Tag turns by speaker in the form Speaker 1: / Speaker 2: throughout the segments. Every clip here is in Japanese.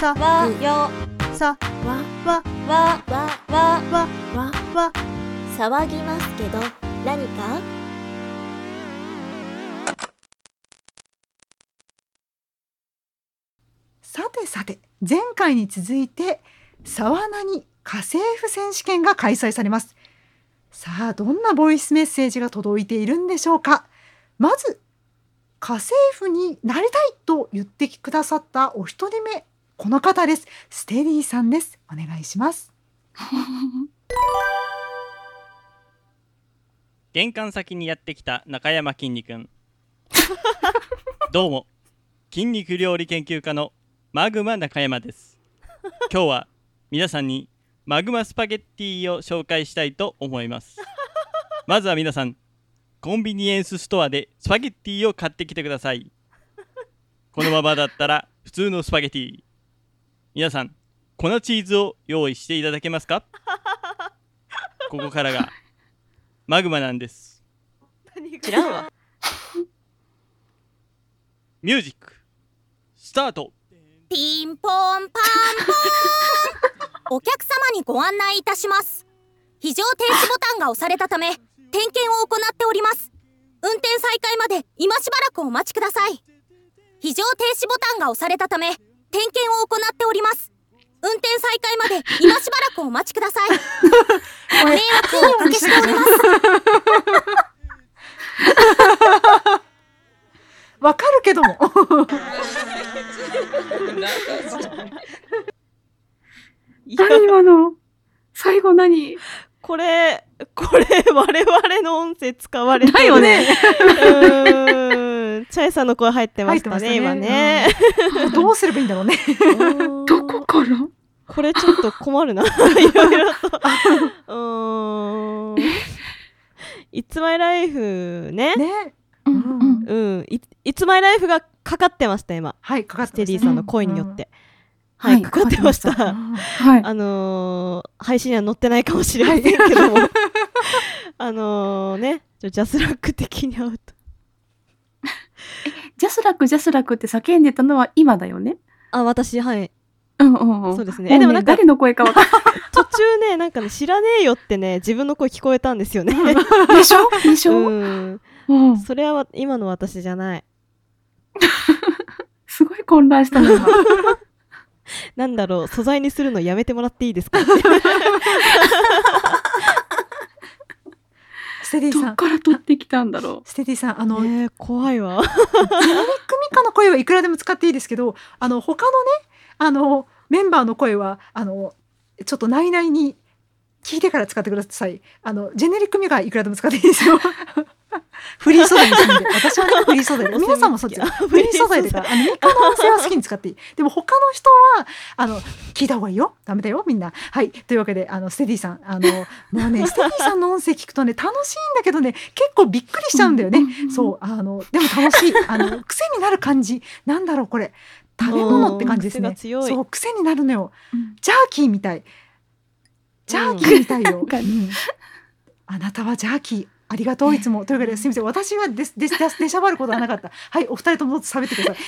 Speaker 1: さ。
Speaker 2: わよ。
Speaker 1: さ。
Speaker 3: わ。
Speaker 1: わ
Speaker 2: わわわ
Speaker 1: わ。
Speaker 3: わ。
Speaker 1: わ。
Speaker 2: 騒ぎますけど何か？
Speaker 1: さてさて前回に続いて沢名に家政婦選手権が開催されます。さあどんなボイスメッセージが届いているんでしょうか？まず家政婦になりたいと言ってくださったお一人目この方です。ステリーさんです。お願いします。
Speaker 4: 玄関先にやってきた中山きんに君。どうも。筋肉料理研究家のマグマ中山です。今日は皆さんにマグマスパゲッティを紹介したいと思います。まずは皆さんコンビニエンスストアでスパゲッティを買ってきてください。このままだったら普通のスパゲッティ。皆さん粉チーズを用意していただけますか？ここからがマグマなんです。
Speaker 2: 知らんわ。
Speaker 4: ミュージックスタート。
Speaker 5: ピンポンパンポーン。お客様にご案内いたします。非常停止ボタンが押されたため点検を行っております。運転再開まで今しばらくお待ちください。非常停止ボタンが押されたため点検を行っております。運転再開まで 今しばらくお待ちください。ご迷惑をおかけしております。
Speaker 1: わかるけども。
Speaker 3: 何今の最後何？
Speaker 2: これこれ我々の音声使われてる。
Speaker 3: だよね。
Speaker 2: うーんチャイさんの声入ってましたね
Speaker 1: 入ってま
Speaker 2: 今ね、
Speaker 1: うん。どうすればいいんだろうね。
Speaker 3: どこから？
Speaker 2: これちょっと困るな。いろいろと。うーん「いつまいライフね」
Speaker 1: ね。
Speaker 3: うんうん。
Speaker 2: うん。い「いつまいライフ」がかかってました今。
Speaker 1: はいかかっ
Speaker 2: ス
Speaker 1: てましたね。
Speaker 2: テディさんの声によって、
Speaker 3: うん。
Speaker 2: はい、かかってました、
Speaker 1: うん
Speaker 3: はい。
Speaker 2: あのー配信には載ってないかもしれませんけども、あのーねジャスラック的に会うと
Speaker 3: ジャスラックジャスラックって叫んでたのは今だよね？
Speaker 2: あ私はい。
Speaker 3: うんうんうん。
Speaker 2: そうですね。
Speaker 3: も
Speaker 2: えでもなんか
Speaker 3: 誰の声かわかん
Speaker 2: 途中ねなんかね知らねえよってね自分の声聞こえたんですよね。
Speaker 3: な いでしょ？でしょ、
Speaker 2: うん。
Speaker 3: うん、
Speaker 2: それはわ今の私じゃない。
Speaker 3: すごい混乱したの今。
Speaker 2: なんだろう素材にするのやめてもらっていいですか
Speaker 1: ステディさん。
Speaker 3: どっから取ってきたんだろ
Speaker 1: ステディさんあの、
Speaker 2: ねえ怖いわ。
Speaker 1: ジェネリックミカの声はいくらでも使っていいですけどあの他のねあのメンバーの声はあのちょっと内々に聞いてから使ってください。あのジェネリックミカはいくらでも使っていいですよ。フリー素材にするんで。私はねフリー素材。で皆さんもそっち
Speaker 2: あ
Speaker 1: フリー素材でかあのミカの音声は好きに使っていい。でも他の人はあの聞いた方がいいよ。ダメだよみんな。はい。というわけであのステディさん。あのもうねステディさんの音声聞くとね楽しいんだけどね結構びっくりしちゃうんだよね、そう。あのでも楽しい。あの癖になる感じ。なんだろうこれ。食べ物って感じですね。そう癖になるのよ。
Speaker 3: うん。
Speaker 1: ジャーキーみたいジャーキーみたいよ、あなたはジャーキーありがとういつも。というわけですみません私はですですです出しゃばることはなかった。はいお二人とも喋ってください。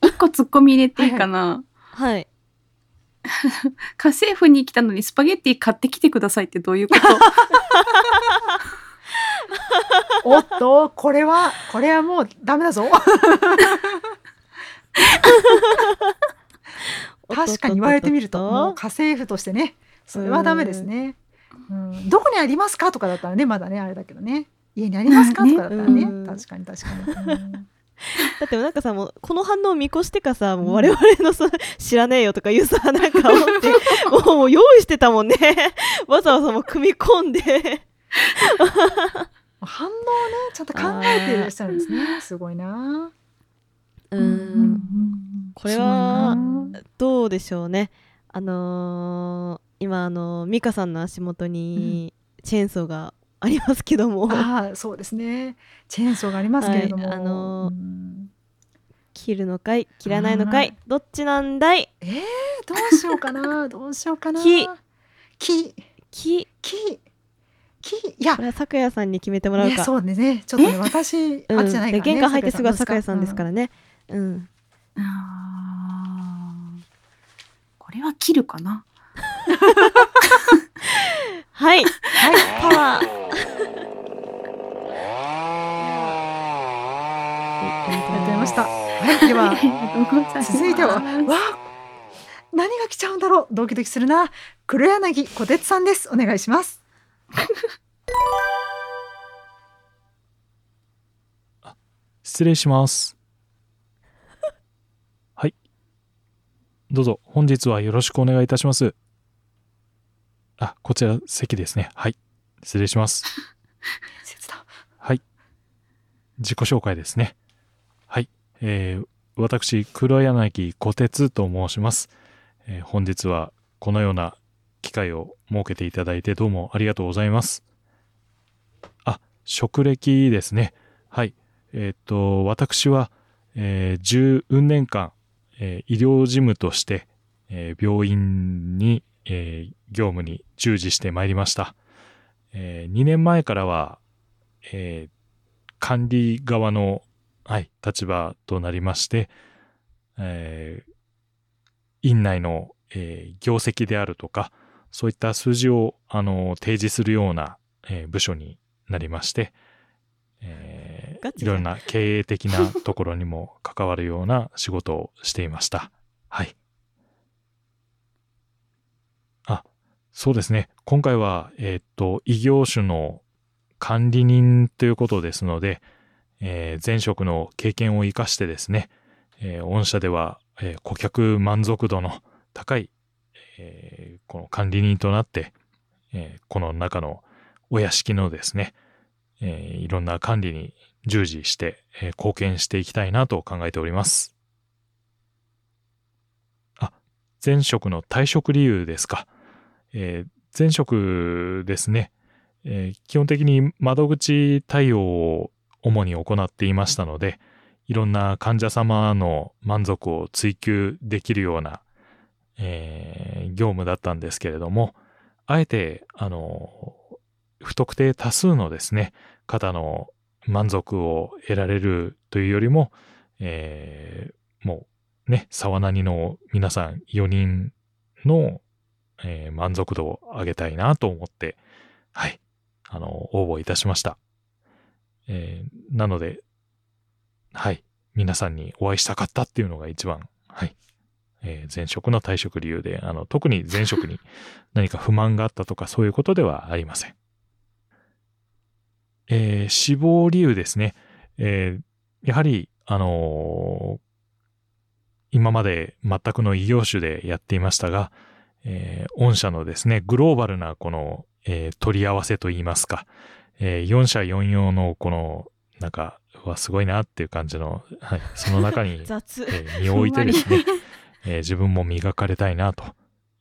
Speaker 3: 一個突っ込み入れていいかな、
Speaker 2: はい。
Speaker 3: 家政婦に来たのにスパゲッティ買ってきてくださいってどういうこと？
Speaker 1: おっとこれはこれはもうダメだぞ 確かに言われてみるともう家政婦としてねそれはダメですね、うん、どこにありますかとかだったらねまだねあれだけどね。家にありますかとかだったらね、
Speaker 2: うん。
Speaker 1: 確かに確かに、うん。
Speaker 2: だってなんかさもうこの反応を見越してかさもう我々のさ知らねえよとかいうさなんか思って もう用意してたもんね。わざわざもう組み込んで。
Speaker 1: 反応をねちゃんと考えていらっしゃるんですね。すごいな。
Speaker 2: う
Speaker 3: うん
Speaker 2: んこれは
Speaker 1: す
Speaker 2: どうでしょうね。あのー今あのミカさんの足元にチェーンソーがありますけども、
Speaker 1: ああそうですね。チェーンソーがありますけれども、
Speaker 2: はいあのー
Speaker 1: うん。
Speaker 2: 切るのかい？切らないのかい？どっちなんだい？
Speaker 1: えー、どうしようかな？どうしようかな？
Speaker 2: 木。
Speaker 1: 木。
Speaker 2: 木。
Speaker 1: 木。木。いや。
Speaker 2: これは咲夜さんに決めてもらうか。
Speaker 1: そうね。ちょっとね私
Speaker 2: うん。
Speaker 1: あっちじゃないからね。
Speaker 2: で玄関入ってすぐは咲夜さんですかららね。うん。
Speaker 3: あこれは切るかな？
Speaker 2: はい。
Speaker 1: はい。
Speaker 2: パワー。
Speaker 1: ありがとうございました。はい。では続いてはわあ何が来ちゃうんだろう？ドキドキするな。黒柳小鉄さんです。お願いします。
Speaker 6: 失礼します。はい。どうぞ、本日はよろしくお願いいたします。あ、こちら席ですね。はい。失礼します。はい。自己紹介ですね。はい。えー、私、黒柳小鉄と申します。えー本日はこのような機会を設けていただいてどうもありがとうございます。あ、職歴ですね。はい。えーっと、私は、えー、10年間、えー医療事務として、えー病院に、えー業務に従事してまいりました。え2年前からは、え管理側の、はい、立場となりまして、え院内の、え業績であるとか、そういった数字を、あの、提示するような、え部署になりまして、え
Speaker 2: ガチ
Speaker 6: いろんな経営的なところにも関わるような仕事をしていました。はい。あ、そうですね。今回は、えーっと、異業種の管理人ということですので、えー前職の経験を生かしてですね、えー御社では、えー顧客満足度の高い、えこの管理人となって、えこの中のお屋敷のですね、えいろんな管理に従事して、えー貢献していきたいなと考えております。あ、前職の退職理由ですか。えー前職ですね、えー基本的に窓口対応を主に行っていましたので、いろんな患者様の満足を追求できるような、えー業務だったんですけれども、あえて、あの、不特定多数のですね、方の満足を得られるというよりも、えーもうね、沢なにの皆さん4人の、えー満足度を上げたいなと思って、はい、あの、応募いたしました。えーなので、はい、皆さんにお会いしたかったっていうのが一番、はい、えー前職の退職理由で、あの、特に前職に何か不満があったとかそういうことではありません。えー死亡理由ですね。えーやはり、あのー今まで全くの異業種でやっていましたが、えー御社のですね、グローバルなこの、えー取り合わせといいますか、えー4社4用のこの、なんか、はすごいなっていう感じの、はい、その中に、
Speaker 2: 雑
Speaker 6: えー身を置いてですね、えー自分も磨かれたいなと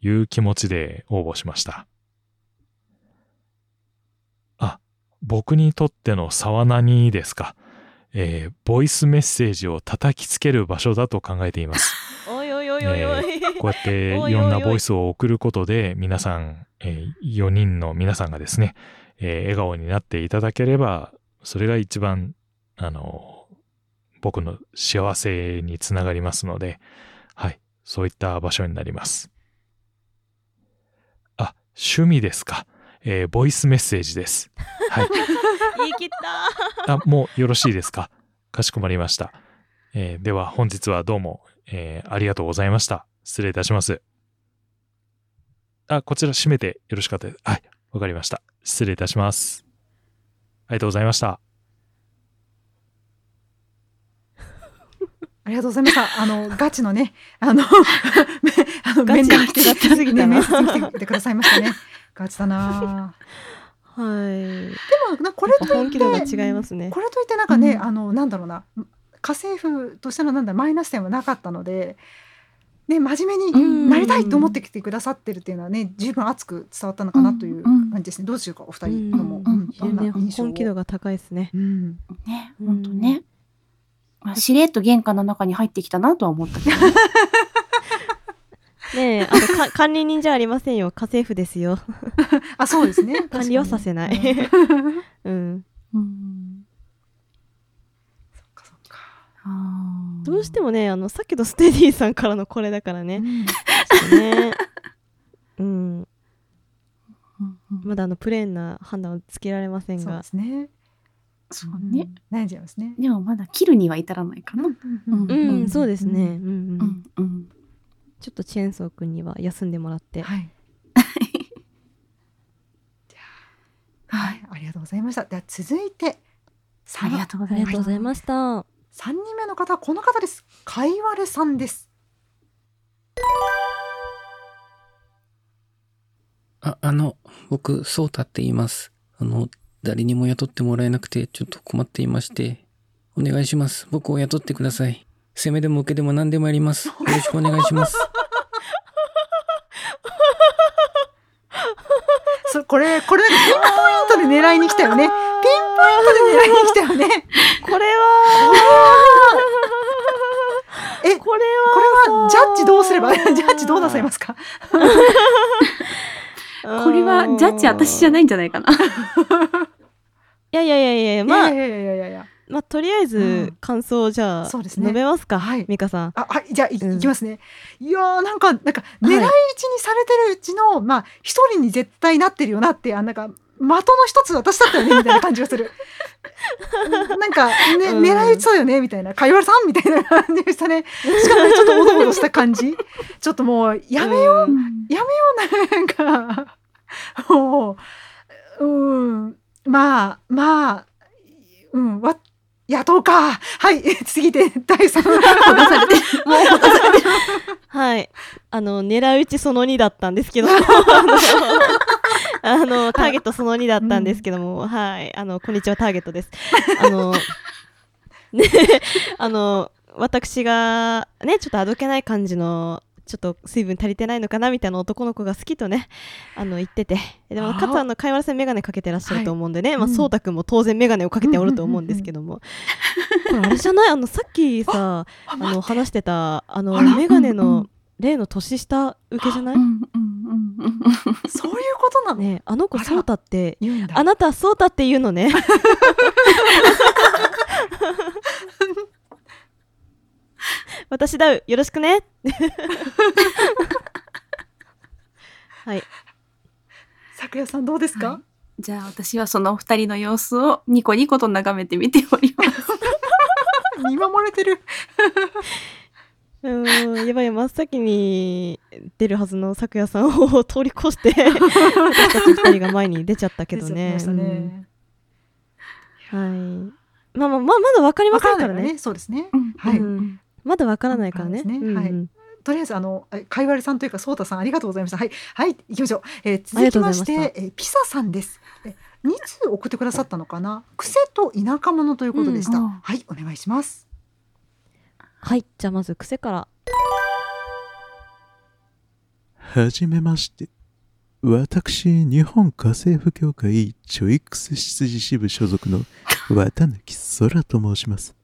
Speaker 6: いう気持ちで応募しました。あ、僕にとっての沢何ですか？えーボイスメッセージを叩きつける場所だと考えています。
Speaker 2: お いおいおいおいおい、
Speaker 6: こうやって
Speaker 2: おい
Speaker 6: ろんなボイスを送ることで皆さん、え4人の皆さんがですね、えー笑顔になっていただければ、それが一番、あの、僕の幸せにつながりますので、はい、そういった場所になります。あ、趣味ですか？えーボイスメッセージです。はい。
Speaker 2: 言い切った
Speaker 6: あ、もうよろしいですか？かしこまりました。えーでは本日はどうも、えーありがとうございました。失礼いたします。あ、こちら閉めてよろしかったです。はい、わかりました。失礼いたします。ありがとうございました。
Speaker 1: ありがとうございました。あのガチのね、あの あの
Speaker 2: ガチ
Speaker 1: 面談来て
Speaker 2: すぎたな
Speaker 1: ね面接に来てくださいましたね。ガチだな。
Speaker 2: はい
Speaker 1: でもなこれとい
Speaker 2: 本気度が
Speaker 1: って
Speaker 2: 違いますね
Speaker 1: これといってなんかね、
Speaker 3: うん
Speaker 1: あのなんだろうな家政婦としてのなんだろうマイナス点はなかったので。ね、真面目になりたいと思ってきてくださってるっていうのはね十分熱く伝わったのかなという感じですね。どうしようかお二人とも、
Speaker 2: 本気度が？高いですね
Speaker 1: うん
Speaker 3: ね、ほんとね。まあ、しれっと玄関の中に入ってきたなとは思ったけど。ね。
Speaker 2: ねえあとか管理人じゃありませんよ。家政婦ですよ。
Speaker 1: あそうですね。
Speaker 2: 管理はさせない。
Speaker 1: うん。
Speaker 2: うん。
Speaker 3: うん。
Speaker 1: そっかそっか。
Speaker 3: あー。
Speaker 2: どうしてもねあのさっきのステディさんからのこれだからね。
Speaker 1: うん。
Speaker 2: ね。うん。まだあのプレーンな判断をつけられません
Speaker 1: そう
Speaker 2: が
Speaker 1: ですね。
Speaker 3: そうね。
Speaker 1: うん。悩んじゃいますね。
Speaker 3: でもまだ切るには至らないかな。
Speaker 1: うん
Speaker 2: うん、
Speaker 3: うん
Speaker 2: そうですね、うんうん。ちょっとチェーンソー君には休んでもらって
Speaker 1: はい。はい、ありがとうございました。では続いて、
Speaker 3: ありがとうございます
Speaker 2: ありがとうご。ざいました
Speaker 1: 三人目の方はこの方です。かいわれさんです。
Speaker 7: あ、あの、僕、ソータって言います。あの、誰にも雇ってもらえなくて、ちょっと困っていまして、お願いします。僕を雇ってください。攻めでも受けでも何でもやります。よろしくお願いします。
Speaker 1: そこれこれピンポイントで狙いに来たよね。ピンポイントで狙いに来たよね。
Speaker 2: これは
Speaker 1: え、こ
Speaker 2: これ
Speaker 1: れはジャッジどうすればジャッジどうなさいますか？
Speaker 2: は
Speaker 3: これはジャッジ私じゃ
Speaker 2: い
Speaker 3: ないんじゃないかな。
Speaker 2: いやいやいやいやまあ
Speaker 1: いやいやいやいやいや。
Speaker 2: まあとりあえ
Speaker 1: う
Speaker 2: ず
Speaker 1: ん
Speaker 2: 感想をじゃあ
Speaker 1: そうですね
Speaker 2: 述べますか
Speaker 1: はい
Speaker 2: 美香さん
Speaker 1: あ、はい、じゃあ、い,、
Speaker 2: うん
Speaker 1: きますね。いやー、なんか、なんか、狙い撃ちにされてるうちの、まあ、一人に絶対なってるよなって、あ、なんか。的の一つ私だったよねみたいな感じがする。なんか、ね、
Speaker 2: うん
Speaker 1: 狙い撃ちそうよねみたいな、かいわれさんみたいな感じでしたね。しかも、ちょっとおどおどした感じ。ちょっともう、やめよう、
Speaker 2: うん
Speaker 1: やめよう、なんか。もう、うん、まあ、まあ、うん、わ、雇うか。はい、次で、第三。
Speaker 2: はい。あの狙い撃ちその2だったんですけど あのターゲットその2だったんですけども、はい。あのこんにちはターゲットです。あのねあの私がねちょっとあどけない感じのちょっと水分足りてないのかなみたいな男の子が好きとねあの言ってて。でもかつあの貝原さん眼鏡かけてらっしゃると思うんでね、まあ
Speaker 1: うん
Speaker 2: そうたくんも当然眼鏡をかけておると思うんですけども、これあれじゃない？あのさっきさあの話してたあの
Speaker 1: あら。
Speaker 2: メガネ
Speaker 3: うんう
Speaker 2: の
Speaker 3: ん。
Speaker 2: 例の年下受けじゃない？
Speaker 3: うんうんうんうん
Speaker 1: そういうことなの。
Speaker 2: ねえあの子
Speaker 1: あら。
Speaker 2: ソータって
Speaker 1: 言うんだ。
Speaker 2: あなたソータって言うのね 私だうよろしくね。はい。
Speaker 1: 咲夜さんどうですか、
Speaker 3: はい。じゃあ私はそのお二人の様子をニコニコと眺めて見ております。
Speaker 1: 見守れてる。
Speaker 2: うーんやばい真っ先に出るはずの咲夜さんを通り越して私たち二人が前に出ちゃったけどね。はい。まあまあまあまだわかりま
Speaker 1: わ
Speaker 2: せんからね。
Speaker 1: ね。そうですね。
Speaker 3: うん。
Speaker 1: はい。
Speaker 2: うんまだわからないからね
Speaker 1: ねはい
Speaker 2: うんうん
Speaker 1: とりあえずあのえかいわれさんというかそうたさんありがとうございました。はいはい行きましょう。えー、続きましてえーピサさんです。え二通送ってくださったのかな？癖と田舎者ということでした。
Speaker 3: うんあ
Speaker 1: はいお願いします。
Speaker 2: はいじゃあまず癖から
Speaker 8: はじめまして。私、日本家政婦協会チョイクス執事支部所属の綿貫空と申します。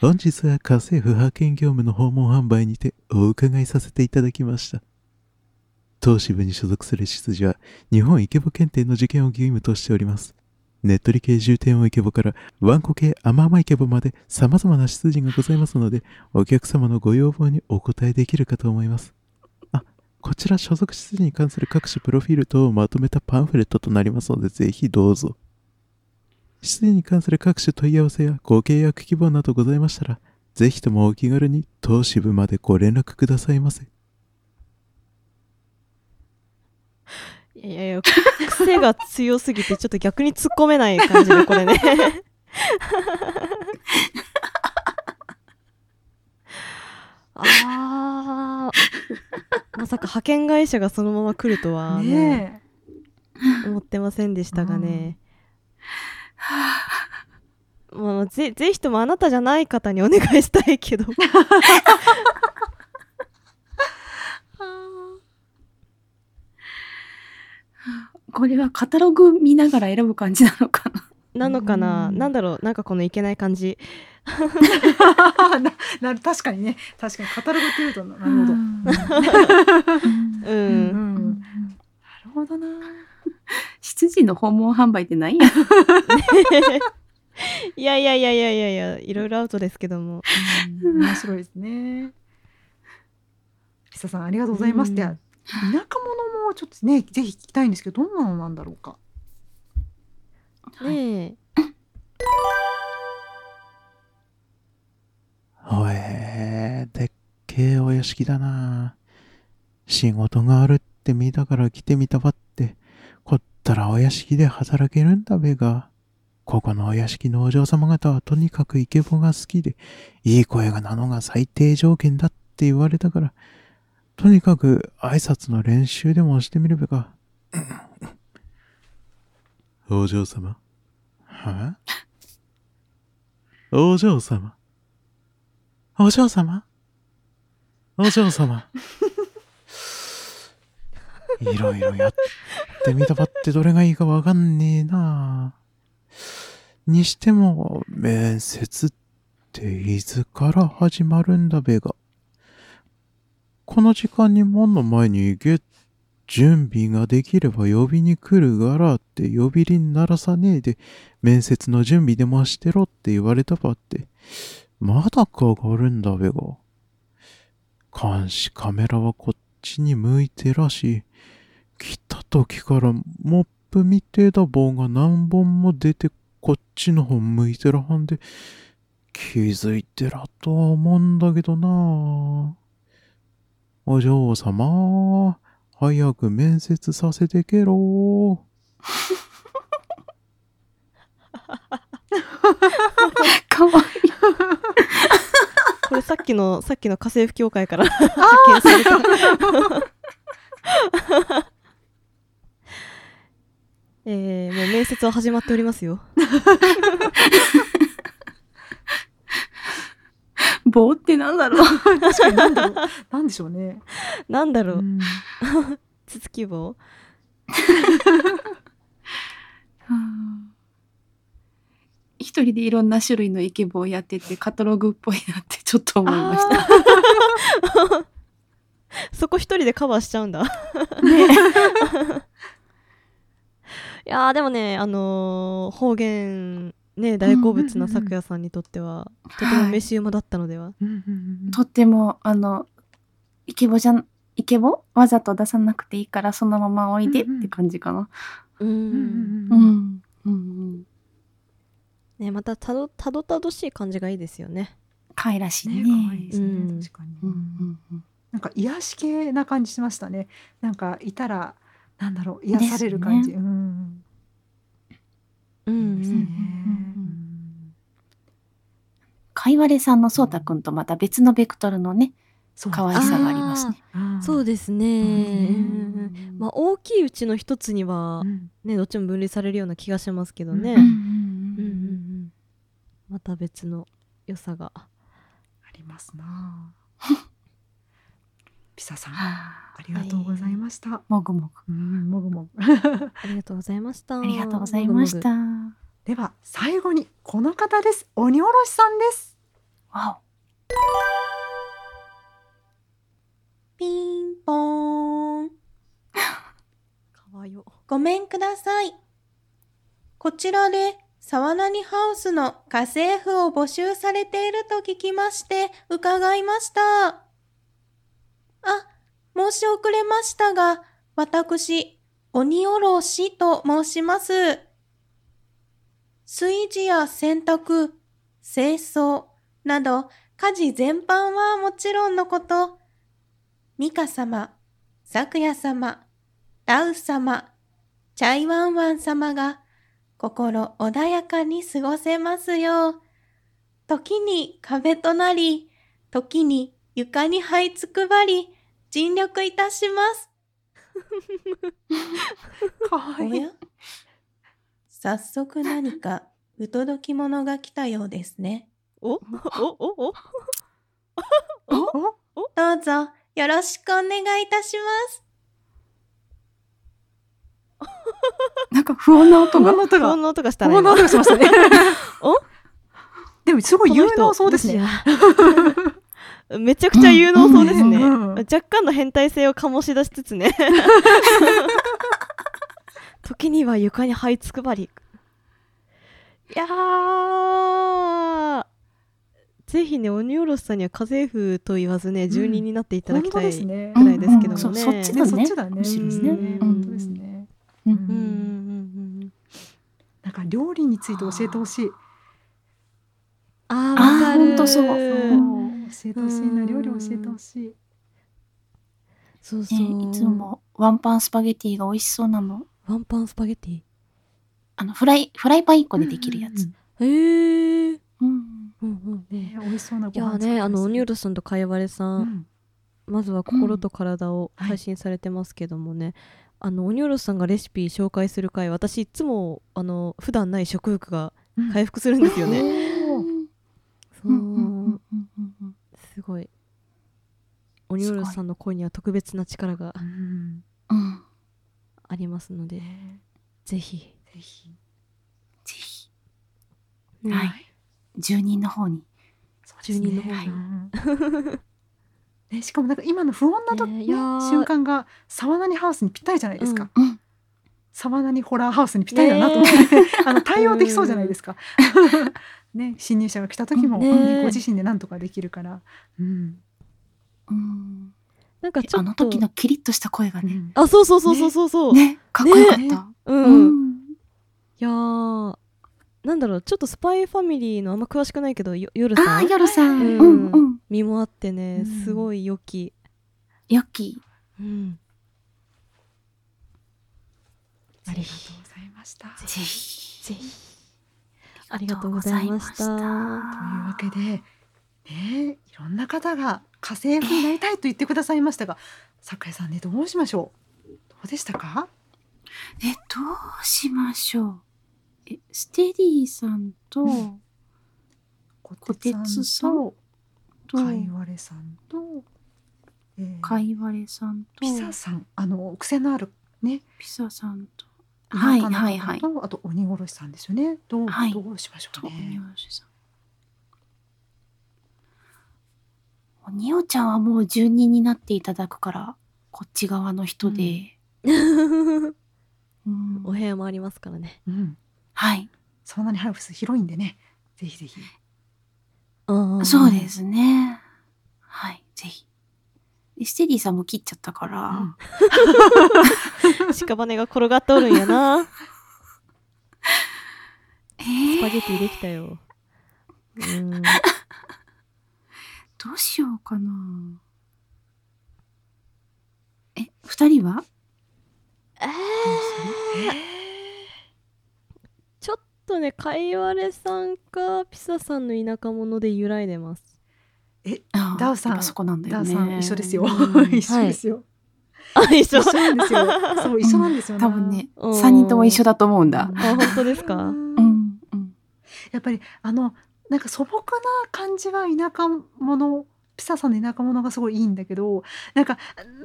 Speaker 8: 本日は家政婦派遣業務の訪問販売にてお伺いさせていただきました。当支部に所属する執事は日本イケボ検定の受験を義務としております。ネットリ系重点をイケボからワンコ系甘々イケボまで様々な執事がございますので、お客様のご要望にお答えできるかと思います。あ、こちら所属施設に関する各種プロフィール等をまとめたパンフレットとなりますので、ぜひどうぞ。施設に関する各種問い合わせやご契約希望などございましたら、ぜひともお気軽に当支部までご連絡くださいませ。
Speaker 2: いやいや癖が強すぎてちょっと逆に突っ込めない感じでこれね。あー。まさか派遣会社がそのまま来るとはね
Speaker 1: ね
Speaker 2: 思ってませんでしたがね、まあ、ぜぜひともあなたじゃない方にお願いしたいけど。
Speaker 3: これはカタログ見ながら選ぶ感じなのかな。
Speaker 2: なのかな、
Speaker 1: うん。
Speaker 2: なんだろう？なんかこのいけない感じ。
Speaker 1: え。なな確かにね。確かに。カタログっていうとなるほど。
Speaker 2: うん、
Speaker 1: うん。なるほどな。
Speaker 3: 執事の訪問販売って何や。
Speaker 2: いやいやいやいやいやいやいろいろアウトですけども
Speaker 1: うん面白いですね。ピサさんありがとうございます。
Speaker 2: うん
Speaker 1: では田舎者もちょっとねぜひ聞きたいんですけどどんなのなんだろうか。
Speaker 2: ねえ
Speaker 8: おえでっけえお屋敷だな。仕事があるって見たから来てみたばって、こったらお屋敷で働けるんだべが。ここのお屋敷のお嬢様方はとにかくイケボが好きで、いい声がなのが最低条件だって言われたから、とにかく挨拶の練習でもしてみるべか。お嬢様は？お嬢様お嬢様？お嬢様いろいろやってみたばってどれがいいかわかんねえなにしても、面接っていつから始まるんだべが。この時間に門の前に行け。準備ができれば呼びに来るがらって呼び鈴鳴らさねえで、面接の準備でもしてろって言われたばって。まだかがあるんだべが。監視カメラはこっちに向いてらし、来た時からモップみてえだ棒が何本も出てこっちの方向いてらはんで、気づいてらとは思うんだけどなお嬢様、早く面接させてけろ。
Speaker 3: かわいい。
Speaker 2: さっきのさっきの家政婦協会から発見 されたえー、もう面接は始まっておりますよ。
Speaker 3: 棒ってなんだろう。
Speaker 1: 確かになんだろう。なんでしょうね。
Speaker 2: なんだろう、
Speaker 1: うん。
Speaker 2: つつき棒
Speaker 3: 一人でいろんな種類のイケボをやっててカタログっぽいなってちょっと思いました。
Speaker 2: そこ一人でカバーしちゃうんだ。
Speaker 3: ね。
Speaker 2: いやーでもねあのー方言ね大好物な咲夜さんにとっては、とても飯馬だったのでは、
Speaker 1: うんうんうん
Speaker 3: とってもあのイケボじゃんイケボ？わざと出さなくていいからそのままおいでって感じかな。
Speaker 2: うん。
Speaker 1: うんうん
Speaker 3: う
Speaker 1: うん。
Speaker 3: ん。うん。
Speaker 2: ねまたたどたどたどしい感じがいいですよね。
Speaker 3: 可愛らしい
Speaker 1: ね。
Speaker 3: ね。
Speaker 1: 可愛いですね、
Speaker 2: うん。
Speaker 1: 確かに、
Speaker 3: うんうんうん
Speaker 1: なんか癒し系な感じしましたね。なんかいたらなんだろう癒される感じ、ね、
Speaker 3: うん。うん。かいわれさんのそうたくんとまた別のベクトルのね、可愛さがありますね。
Speaker 1: うん
Speaker 2: そうですね、
Speaker 1: うん
Speaker 2: まあ大きいうちの一つには
Speaker 1: うん。
Speaker 2: ねどっちも分離されるような気がしますけどね、
Speaker 1: うん
Speaker 2: うんうん。うんまた別の良さが。
Speaker 1: ありますな。ピサさんあ
Speaker 3: はあ。
Speaker 1: りがとうございました、
Speaker 3: もぐもぐ。
Speaker 1: うんもぐもぐ。
Speaker 2: ありがとうございました。
Speaker 3: ありがとうございました。
Speaker 1: では最後にこの方です。鬼おろしさんです。
Speaker 3: わ
Speaker 9: ピンポーン。
Speaker 2: かわよ。
Speaker 9: ごめんください。こちらで、沢何ハウスの家政婦を募集されていると聞きまして、伺いました。あ、申し遅れましたが、私、鬼おろしと申します。炊事や洗濯、清掃など、家事全般はもちろんのこと、ミカ様、サクヤ様、ラウ様、チャイワンワン様が心穏やかに過ごせますよう。時に壁となり、時に床に這いつくばり、尽力いたします。
Speaker 1: かわ
Speaker 9: おや？早速何か不届き者が来たようですね。
Speaker 2: お？お？お？お？
Speaker 1: お？
Speaker 9: どうぞよろしくお願いいたします。
Speaker 3: なんか不穏な音が。
Speaker 1: 不穏。な音が。
Speaker 2: 不穏な音がした
Speaker 1: 不穏な音がしましたね。
Speaker 2: お？
Speaker 1: でもすごい有能そうですね。
Speaker 2: ねめちゃくちゃ有能そうですね、若干の変態性を醸し出しつつね。時には床に這いつくばり。いやー。ぜひね鬼おろしさんには家政婦と言わずね住人になっていただきたいぐらいですけどもね、
Speaker 3: そそっちだね。
Speaker 1: そっちだね。本当ですね。
Speaker 3: うん
Speaker 2: うんうんうん
Speaker 1: なんか料理について教えてほしい。
Speaker 2: あ
Speaker 3: あー
Speaker 2: かる
Speaker 3: ほんとそう
Speaker 1: そう教えてほしいな。
Speaker 2: うん
Speaker 1: 料理教えてほしい。
Speaker 2: そうそう、
Speaker 3: ねいつもワンパンスパゲティが美味しそうなの。
Speaker 2: ワンパンスパゲティ？
Speaker 3: あの、フライ、フライパン1個でできるやつ。
Speaker 2: へえー
Speaker 3: うん。
Speaker 2: うんうん
Speaker 1: ね美味しそうないご
Speaker 2: や
Speaker 1: 飯
Speaker 2: ねあの鬼お
Speaker 1: る
Speaker 2: ろしさんとかいわれさん、まずは心と体を配信されてますけどもね、あの鬼おろしさんがレシピ紹介する回私いつもあの普段ない食欲が回復するんですよね、そう。すごい。鬼おろしさんの声には特別な力が。ありますので、ぜひ、
Speaker 1: ぜひ。
Speaker 3: ぜひ、
Speaker 2: ね
Speaker 3: はい。住人の方に。
Speaker 1: そうですね。
Speaker 2: 住人の方に
Speaker 1: うんね、しかもなんか今の不穏なと、瞬間が沢何ハウスにぴったりじゃないですか。
Speaker 3: うん。
Speaker 1: 沢何ホラーハウスにぴったりだなと思って、あの対応できそうじゃないですか。ね、侵入者が来た時も、
Speaker 2: ね
Speaker 1: ねご自身で何とかできるから。うん。
Speaker 3: うん。
Speaker 2: なんかちょっと
Speaker 3: あの時のキリッとした声がね。
Speaker 1: うん
Speaker 2: あそうそうそうそうそうそう、
Speaker 3: ね、かっこよかっ
Speaker 1: ね
Speaker 3: た。
Speaker 2: うん、いやーなんだろうちょっとスパイファミリーのあんま詳しくないけどよ夜さん？
Speaker 3: あさん。
Speaker 2: う
Speaker 3: うんんうん。
Speaker 2: 身もあってね
Speaker 1: うん
Speaker 2: すごい良き、
Speaker 3: 良き。
Speaker 2: うん、
Speaker 1: ありがとうございました。という
Speaker 3: ぜひ。
Speaker 2: ぜひありがとうございました
Speaker 1: わけで、ね、いろんな方が家政婦になりたいと言ってくださいましたが、桜井さんねどうしましょう？どうでしたか？
Speaker 3: え、どうしましょう。え、ステディさんと、
Speaker 1: 小
Speaker 3: 小鉄さん
Speaker 1: と
Speaker 3: と、
Speaker 1: かいわれさんと、えー
Speaker 3: かいわれさんと、
Speaker 1: ピサさんあの癖のあるね
Speaker 3: ピサさんと、はいはいはい。
Speaker 1: とあと鬼殺しさんですよね。どう、
Speaker 3: はい
Speaker 1: どうしましょうね。
Speaker 3: おしさん。おにおちゃんはもう住人になっていただくから、こっち側の人で。うん
Speaker 2: お部屋もありますからね
Speaker 1: うん。
Speaker 3: はい。
Speaker 1: そんなにハウス広いんでね。ぜひぜひ。
Speaker 3: そうですね。はい、ぜひ。でステディさんも切っちゃったから、
Speaker 2: 屍が転がっておるんやな
Speaker 3: えー
Speaker 2: スパゲティできたようん
Speaker 3: どうしようかな。え、二人は？
Speaker 2: えちょっとねかいわれさんかピサさんの田舎者で揺らいでます
Speaker 1: え、ダウさん
Speaker 3: やっぱそこなんだよね。
Speaker 1: ダウさん一緒ですよ。
Speaker 2: うん
Speaker 1: 一緒ですよ。
Speaker 2: あ一緒
Speaker 1: 一緒なんですよ。そう一緒なんですよ、
Speaker 3: 多分ね、
Speaker 2: うん
Speaker 3: 三人とも一緒だと思うんだ。
Speaker 2: あ本当ですか？
Speaker 1: うん
Speaker 3: うん、うん。
Speaker 1: やっぱりあのなんか素朴な感じが田舎者ピサさんの田舎者がすごいいいんだけどなんか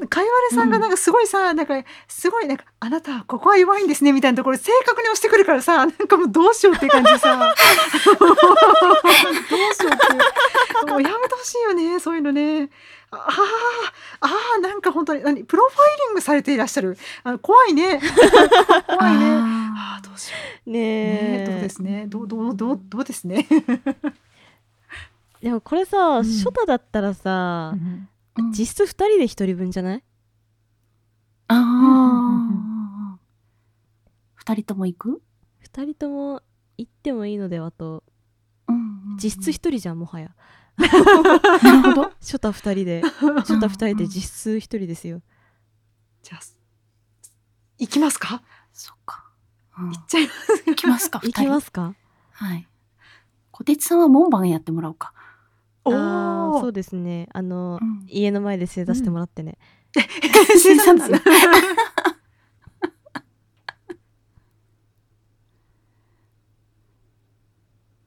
Speaker 1: かいわれさんがなんかすごいさ、なんかすごいなんかあなたここは弱いんですねみたいなところ正確に押してくるからさなんかもうどうしようっていう感じでさ。どうしようってもうやめてほしいよねそういうのね。ああああなんか本当に何プロファイリングされていらっしゃる。あ怖いね。怖いね。あ
Speaker 3: あ
Speaker 1: あどうしよう。
Speaker 2: ね
Speaker 1: ね
Speaker 2: え
Speaker 1: どうですね。どうどうどうどうですね。
Speaker 2: でもこれさ、
Speaker 1: ん
Speaker 2: 初太だったらさ、
Speaker 3: ーうん
Speaker 2: 実質2人で1人分じゃない？
Speaker 3: あ
Speaker 1: うんうん
Speaker 3: ー。二人とも行く
Speaker 2: ?2 人とも行ってもいいのではと
Speaker 3: うんうんうん
Speaker 2: 実質1人じゃんもはや
Speaker 3: なるほど。
Speaker 2: 初太2人で 初太2人で実質1人ですよ
Speaker 1: じゃあ行きますか？
Speaker 3: そっか。うん
Speaker 1: 行っちゃいます。
Speaker 3: 行きますか、二
Speaker 2: 行
Speaker 3: 人。
Speaker 2: きますか？
Speaker 3: はい。小鉄さんは門番やってもらおうか。
Speaker 1: お
Speaker 2: あーそう
Speaker 1: お。
Speaker 2: ですねあの、
Speaker 3: うん
Speaker 2: 家の前で正座してもらってね、
Speaker 3: 生産ですよ。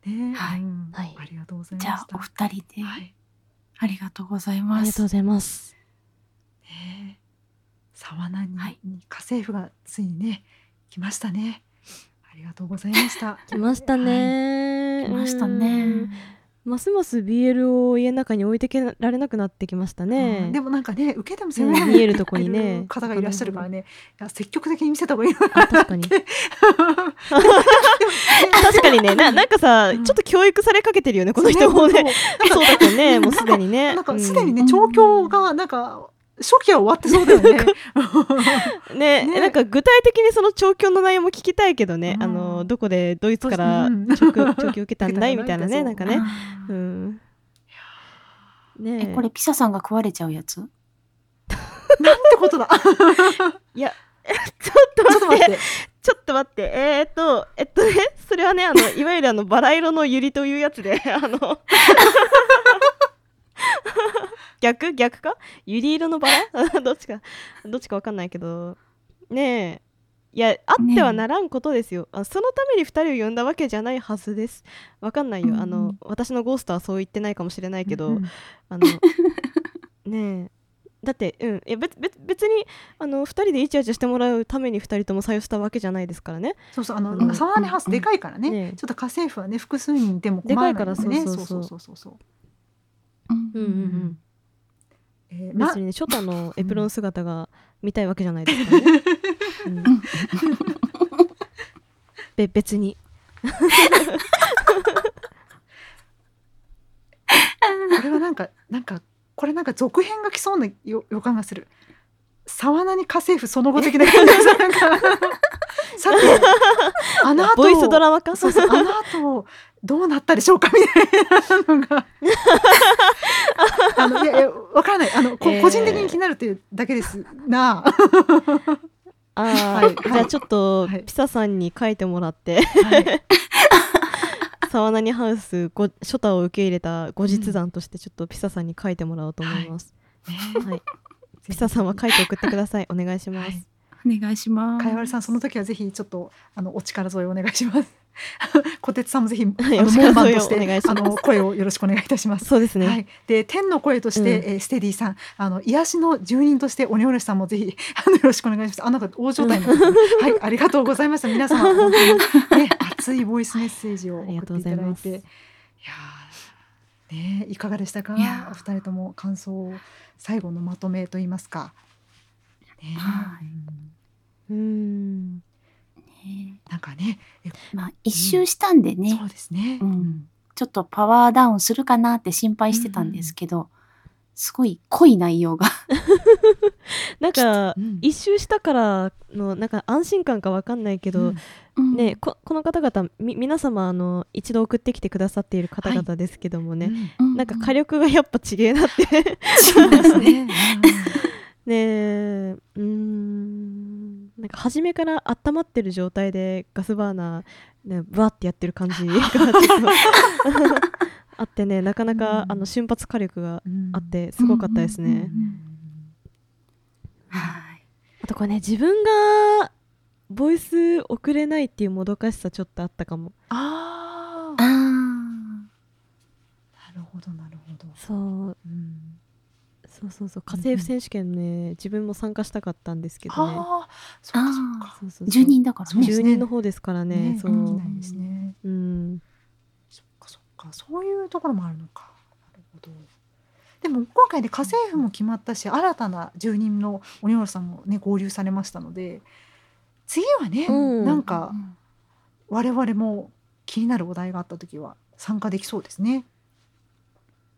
Speaker 1: ね
Speaker 3: はい
Speaker 1: うん
Speaker 2: はい
Speaker 1: ありがとうございま
Speaker 3: じゃあ。お二人で。
Speaker 1: はい。
Speaker 3: ありがとうござい
Speaker 2: あ
Speaker 3: ます
Speaker 2: りがとうご。ざいます
Speaker 1: ね沢名に
Speaker 3: はい
Speaker 1: 家政婦がついにね来ましたね。ありがとうございました。
Speaker 2: 来ましたね、
Speaker 3: 来ました
Speaker 2: う
Speaker 3: ね
Speaker 2: ん。ますます BL を家の中に置いてけられなくなってきました
Speaker 1: う
Speaker 2: ね
Speaker 1: ん。でもなんかね受けても
Speaker 2: うん
Speaker 1: 攻められ
Speaker 2: 見えるとこにね。
Speaker 1: 方がいらっしゃるからね。いや積極的に見せた方がいいの
Speaker 2: あ確かに。確かにね。ななんかさ、
Speaker 1: うん。
Speaker 2: ちょっと教育されかけてるよねこの人もね。そうだけどねもうすでにね。
Speaker 1: なんか
Speaker 2: うん。
Speaker 1: すでにね調教がなんか初期は終わってそうだよね。
Speaker 2: ね
Speaker 1: ね。
Speaker 2: なんか具体的にその調教の内容も聞きたいけどね、
Speaker 1: うん。
Speaker 2: あのどこでドイツから
Speaker 1: うん
Speaker 2: 調教調教受けたんだい？みたいなね
Speaker 1: 受
Speaker 2: なんかね。うん。ね
Speaker 3: え、これピサさんが食われちゃうやつ？
Speaker 1: なんてことだ。
Speaker 2: いやちょっと待っ
Speaker 1: ちょっと待って。て。
Speaker 2: ちょっと待って。えー、っとえっとねそれはねあのいわゆるあのバラ色のユリというやつであの 逆？逆か？ユリ色のバラ？どっちか？どっちかわかんないけど。ねえ。いやあってはならんことですよ、あそのために2人を呼んだわけじゃないはずです。わかんないよ、あ
Speaker 3: うん。う
Speaker 2: の
Speaker 3: ん
Speaker 2: 私のゴーストはそう言ってないかもしれないけど、
Speaker 1: うん
Speaker 2: あの ねえ。だってうん。いや別別別にあの2人でイチャイチャしてもらうために2人とも採用したわけじゃないですからね。
Speaker 1: そうそう。あの、
Speaker 2: うん。
Speaker 1: サワーネハウスでかいからね、
Speaker 2: ね
Speaker 1: ちょっと家政婦はね複数人でも困らないね。
Speaker 2: でかいからそう。そうそう
Speaker 1: そうそうそう
Speaker 3: うん
Speaker 2: うんうん。うん
Speaker 1: え
Speaker 2: 別にねショタのエプロン姿が見たいわけじゃないですからね、うん。べ 別に。
Speaker 1: これはなんかなんかこれなんか続編が来そうな予予感がする。沢名に家政婦その後的な感じがなんかさてあの後
Speaker 2: ボイスドラマか
Speaker 1: そうそうあの後どうなったでしょうかみたいなのが。あのいやいやわからない。あの、こ
Speaker 2: えー。
Speaker 1: 個人的に気になるというだけですな。
Speaker 2: あー、
Speaker 1: はい
Speaker 2: じゃあちょっと
Speaker 1: はい。
Speaker 2: ピサさんに書いてもらって。
Speaker 1: はい。
Speaker 2: 沢何ハウスごショタを受け入れた後日談としてちょっとピサさんに書いてもらおうと思います、はい。ピサさんは書いて送ってください。お願いします、
Speaker 1: はい
Speaker 3: お願いします。
Speaker 1: かやわりさんその時はぜひちょっとあのお力添えお願いします。小鉄さんもぜひあ
Speaker 2: はい
Speaker 1: の
Speaker 2: お力添えを
Speaker 1: 門番として
Speaker 2: お願いします。
Speaker 1: あの声をよろしくお願いいたします。
Speaker 2: そうですね、
Speaker 1: はい、で天の声として、
Speaker 2: うん。
Speaker 1: えーステディさんあの癒しの住人として鬼おろしさんもぜひ あのよろしくお願いします。あなんか大状態になってますはいありがとうございました。皆様本当にね熱いボイスメッセージを送っていただい
Speaker 2: うござい
Speaker 1: いやーねいかがでしたか？お二人とも感想を最後のまとめといいますかね
Speaker 3: はい。
Speaker 1: うん。なんかねえ
Speaker 3: まあ一周したんでね、
Speaker 1: そうですね、
Speaker 3: うん。ちょっとパワーダウンするかなって心配してたんですけど、すごい濃い内容が。
Speaker 2: なんか
Speaker 1: うん。
Speaker 2: 一周したからのなんか安心感かわかんないけど、
Speaker 1: うん。
Speaker 2: ねここの方々み皆様あの一度送ってきてくださっている方々ですけどもね、なんか火力がやっぱちげえなって。
Speaker 1: そうですね、
Speaker 2: ねえ。うーん。なんか初めから温まってる状態でガスバーナー、ね、バーってやってる感じ があってねなかなか、
Speaker 1: うん。
Speaker 2: あの瞬発火力が
Speaker 1: うん。
Speaker 2: あってすごかったですね。あとこれね自分がボイス送れないっていうもどかしさちょっとあったかも。
Speaker 1: ああなるほどなるほど、
Speaker 2: そう。
Speaker 1: うん、
Speaker 2: そうそうそう。家政婦選手権ね、自分も参加したかったんかね。
Speaker 1: ああそうかそうか。
Speaker 2: そうそうそう。
Speaker 3: 住人だからね。
Speaker 2: 人の方ですからねそう、
Speaker 1: できないですね。
Speaker 2: うん。
Speaker 1: そっかそっか。そういうところもあるのか。なるほど。でも今回で家政婦も決まったし新たな住人の鬼原さんもね合流されましたので次はね、
Speaker 2: うん。
Speaker 1: なんか我々も気になるお題があった時は参加できそうですね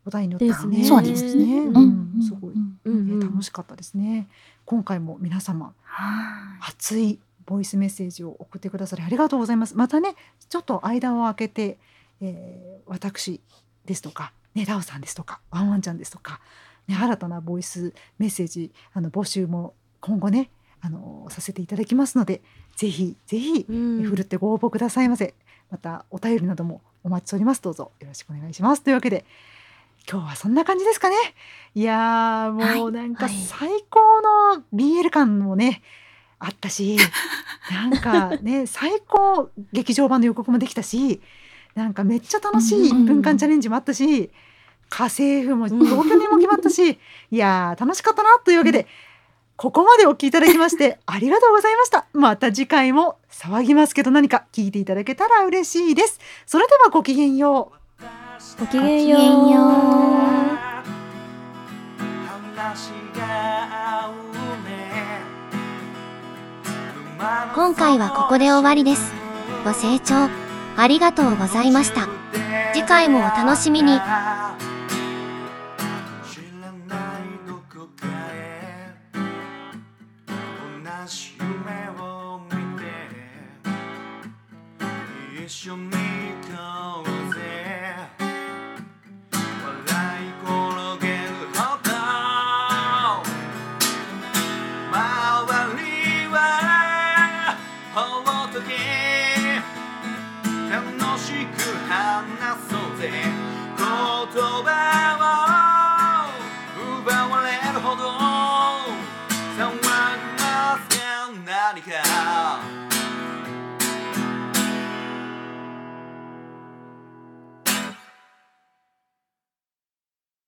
Speaker 1: お題によってはね。
Speaker 3: そうですね。
Speaker 1: うん
Speaker 3: うん。
Speaker 1: すごい、
Speaker 3: う
Speaker 1: 楽しかったですね。今回も皆様
Speaker 3: はい。
Speaker 1: 熱いボイスメッセージを送ってくださりありがとうございます。またねちょっと間を空けて、えー私ですとかねラオさんですとかワンワンちゃんですとか、ね、新たなボイスメッセージあの募集も今後ねあのさせていただきますのでぜひぜひ
Speaker 2: うん。
Speaker 1: ふるってご応募くださいませ、またお便りなどもお待ちしております。どうぞよろしくお願いします。というわけで今日はそんな感じですかね。いやーもうなんか
Speaker 3: はい。
Speaker 1: 最高の BL 感もねあったし なんかね最高劇場版の予告もできたしなんかめっちゃ楽しい1分間チャレンジもあったし家政婦も同居人も決まったし いやー楽しかったなというわけでここまでお聞きいただきましてありがとうございました。また次回も騒ぎますけど何か聞いていただけたら嬉しいです。それではごきげんよう
Speaker 2: ごきげんよう
Speaker 3: ごきげんよう
Speaker 10: 今回はここで終わりです。ご清聴ありがとうございました。次回もお楽しみ
Speaker 11: に。